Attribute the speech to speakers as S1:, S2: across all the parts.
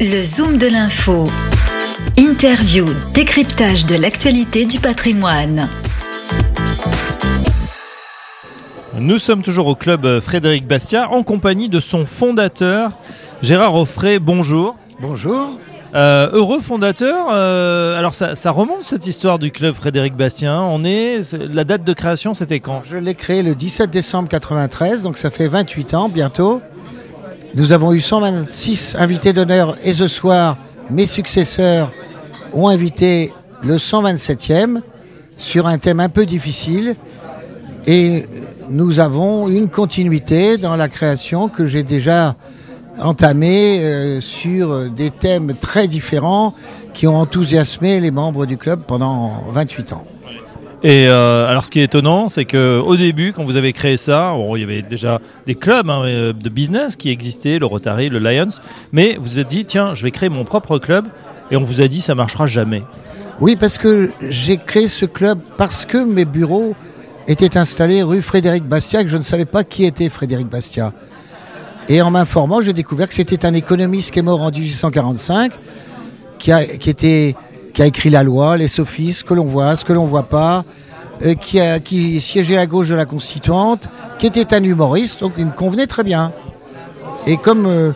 S1: Le Zoom de l'info. Interview, décryptage de l'actualité du patrimoine.
S2: Nous sommes toujours au club Frédéric Bastia en compagnie de son fondateur Gérard Offray. Bonjour.
S3: Bonjour.
S2: Euh, heureux fondateur. euh, alors ça, ça remonte cette histoire du club Frédéric Bastien. On est la date de création, c'était quand?
S3: Je l'ai créé le 17 décembre 93, donc ça fait 28 ans bientôt. Nous avons eu 126 invités d'honneur et ce soir, mes successeurs ont invité le 127e sur un thème un peu difficile. Et nous avons une continuité dans la création que j'ai déjà entamée euh, sur des thèmes très différents qui ont enthousiasmé les membres du club pendant 28 ans.
S2: Et euh, alors, ce qui est étonnant, c'est que au début, quand vous avez créé ça, il y avait déjà des clubs hein, euh, de business qui existaient, le Rotary, le Lions, mais vous vous êtes dit, tiens, je vais créer mon propre club, et on vous a dit, ça marchera jamais.
S3: Oui, parce que j'ai créé ce club parce que mes bureaux étaient installés rue Frédéric Bastia, que je ne savais pas qui était Frédéric Bastia. Et en m'informant, j'ai découvert que c'était un économiste qui est mort en 1845, qui a, qui était, qui a écrit la loi, les sophistes, ce que l'on voit, ce que l'on voit pas, euh, qui, a, qui siégeait à gauche de la Constituante, qui était un humoriste, donc il me convenait très bien. Et comme euh,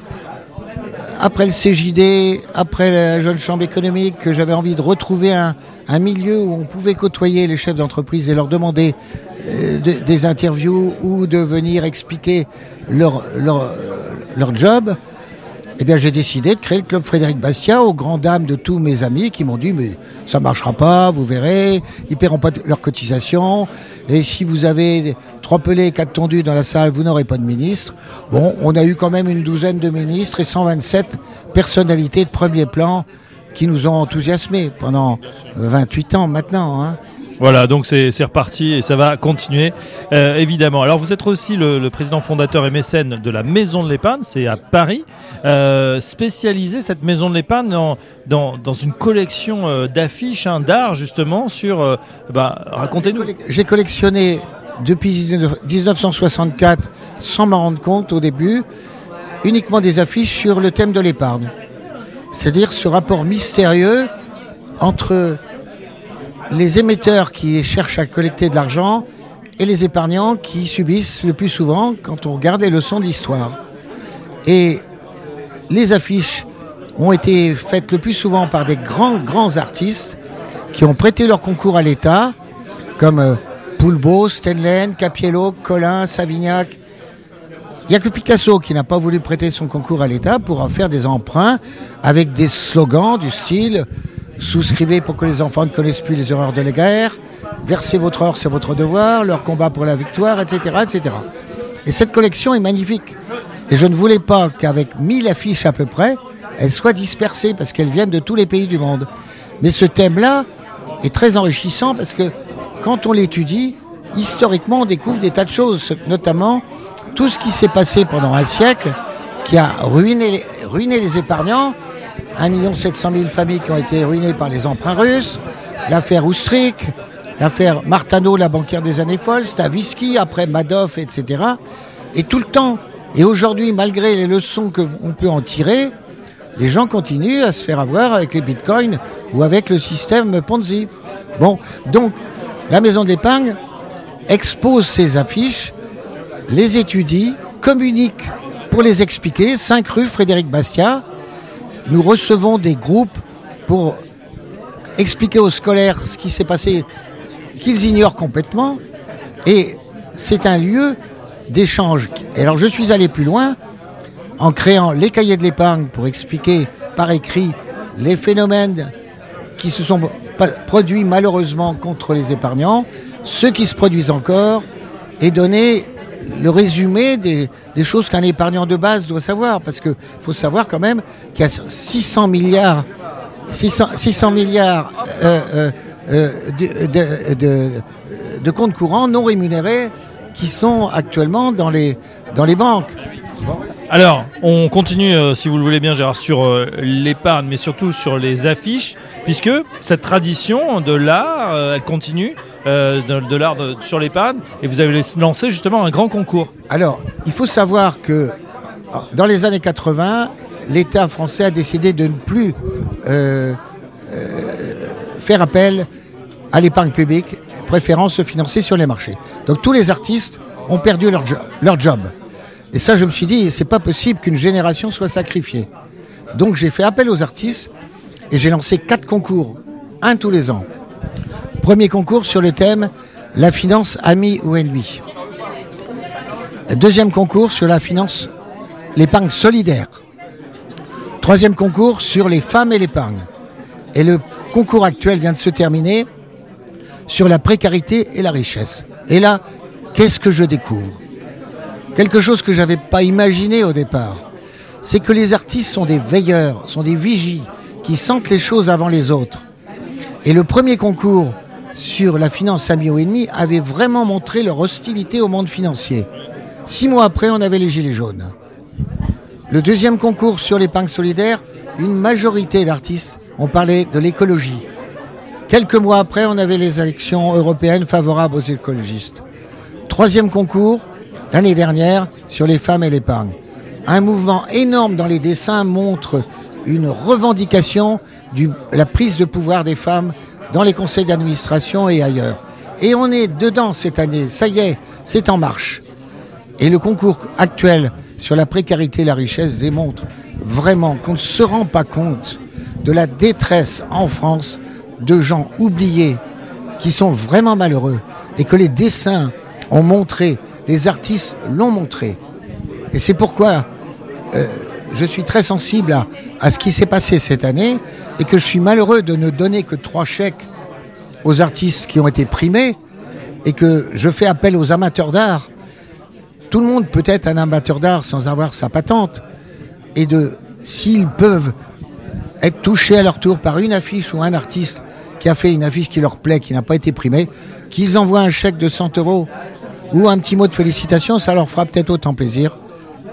S3: après le CJD, après la jeune chambre économique, que j'avais envie de retrouver un, un, milieu où on pouvait côtoyer les chefs d'entreprise et leur demander euh, de, des interviews ou de venir expliquer leur, leur, leur job, eh bien j'ai décidé de créer le club Frédéric Bastia aux grandes dames de tous mes amis qui m'ont dit mais ça marchera pas, vous verrez, ils paieront pas leur cotisation et si vous avez trois pelés, quatre tondus dans la salle, vous n'aurez pas de ministre. Bon, on a eu quand même une douzaine de ministres et 127 personnalités de premier plan qui nous ont enthousiasmés pendant 28 ans maintenant. Hein.
S2: Voilà, donc c'est reparti et ça va continuer, euh, évidemment. Alors vous êtes aussi le, président fondateur et mécène de la Maison de l'Épargne, c'est à Paris, euh, cette Maison de l'Épargne dans, dans, dans, une collection euh, d'affiches, hein, d'art justement, sur... euh, bah, Racontez-nous.
S3: J'ai collectionné depuis 1964, sans m'en rendre compte au début, uniquement des affiches sur le thème de l'épargne. C'est-à-dire ce rapport mystérieux entre les émetteurs qui cherchent à collecter de l'argent et les épargnants qui subissent le plus souvent quand on regarde les leçons d'histoire. Et les affiches ont été faites le plus souvent par des grands, grands artistes qui ont prêté leur concours à l'État, comme euh, Poulbeau, Stenlen, Capiello, Collin, Savignac. Il n'y a que Picasso qui n'a pas voulu prêter son concours à l'État pour en faire des emprunts avec des slogans du style Souscrivez pour que les enfants ne connaissent plus les erreurs de la guerre. Versez votre or, c'est votre devoir. Leur combat pour la victoire, etc., etc. Et cette collection est magnifique. Et je ne voulais pas qu'avec 1000 affiches à peu près, elles soient dispersées parce qu'elles viennent de tous les pays du monde. Mais ce thème-là est très enrichissant parce que quand on l'étudie, historiquement, on découvre des tas de choses, notamment tout ce qui s'est passé pendant un siècle qui a ruiné les épargnants 1 700 000 familles qui ont été ruinées par les emprunts russes, l'affaire Oustric, l'affaire Martano, la banquière des années folles, Stavisky, après Madoff, etc. Et tout le temps, et aujourd'hui, malgré les leçons qu'on peut en tirer, les gens continuent à se faire avoir avec les bitcoins ou avec le système Ponzi. Bon, donc, la maison d'épargne expose ses affiches, les étudie, communique pour les expliquer. 5 rue Frédéric Bastia, nous recevons des groupes pour expliquer aux scolaires ce qui s'est passé, qu'ils ignorent complètement. Et c'est un lieu d'échange. Alors je suis allé plus loin en créant les cahiers de l'épargne pour expliquer par écrit les phénomènes qui se sont produits malheureusement contre les épargnants, ceux qui se produisent encore, et donner le résumé des, choses qu'un épargnant de base doit savoir. Parce qu'il faut savoir quand même qu'il y a 600 milliards, 600, 600 milliards euh, euh, de, de, comptes courants non rémunérés qui sont actuellement dans les, banques.
S2: Alors, on continue, euh, si vous le voulez bien, Gérard, sur euh, l'épargne, mais surtout sur les affiches, puisque cette tradition de l'art, euh, elle continue, de, de l'art sur l'épargne, et vous avez lancé justement un grand concours.
S3: Alors, il faut savoir que dans les années 80, l'État français a décidé de ne plus euh, euh, faire appel à l'épargne publique, préférant se financer sur les marchés. Donc tous les artistes ont perdu leur, leur job. Et ça, je me suis dit, c'est pas possible qu'une génération soit sacrifiée. Donc j'ai fait appel aux artistes et j'ai lancé quatre concours, un tous les ans. Premier concours sur le thème La finance amie ou ennemie. Deuxième concours sur la finance, l'épargne solidaire. Troisième concours sur les femmes et l'épargne. Et le concours actuel vient de se terminer sur la précarité et la richesse. Et là, qu'est-ce que je découvre? Quelque chose que je n'avais pas imaginé au départ. C'est que les artistes sont des veilleurs, sont des vigies, qui sentent les choses avant les autres. Et le premier concours sur la finance ami ou ennemi avait vraiment montré leur hostilité au monde financier. Six mois après, on avait les Gilets jaunes. Le deuxième concours sur l'épargne solidaire, une majorité d'artistes ont parlé de l'écologie. Quelques mois après, on avait les élections européennes favorables aux écologistes. Troisième concours, l'année dernière, sur les femmes et l'épargne. Un mouvement énorme dans les dessins montre une revendication de la prise de pouvoir des femmes dans les conseils d'administration et ailleurs. Et on est dedans cette année, ça y est, c'est en marche. Et le concours actuel sur la précarité et la richesse démontre vraiment qu'on ne se rend pas compte de la détresse en France de gens oubliés qui sont vraiment malheureux et que les dessins ont montré, les artistes l'ont montré. Et c'est pourquoi euh, je suis très sensible à, à ce qui s'est passé cette année et que je suis malheureux de ne donner que trois chèques aux artistes qui ont été primés et que je fais appel aux amateurs d'art. Tout le monde peut être un amateur d'art sans avoir sa patente et de s'ils peuvent être touchés à leur tour par une affiche ou un artiste qui a fait une affiche qui leur plaît, qui n'a pas été primée, qu'ils envoient un chèque de 100 euros ou un petit mot de félicitations, ça leur fera peut-être autant plaisir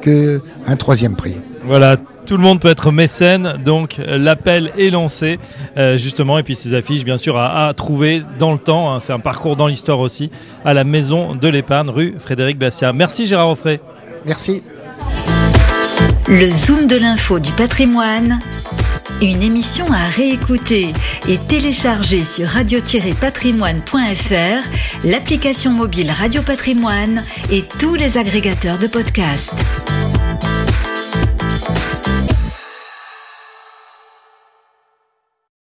S3: qu'un troisième prix.
S2: Voilà, tout le monde peut être mécène, donc l'appel est lancé euh, justement, et puis ces affiches bien sûr à, trouver dans le temps, hein. c'est un parcours dans l'histoire aussi, à la Maison de l'Épargne, rue Frédéric Bastia. Merci Gérard Offray.
S3: Merci.
S1: Le Zoom de l'info du patrimoine, une émission à réécouter et télécharger sur radio-patrimoine.fr, l'application mobile Radio Patrimoine et tous les agrégateurs de podcasts.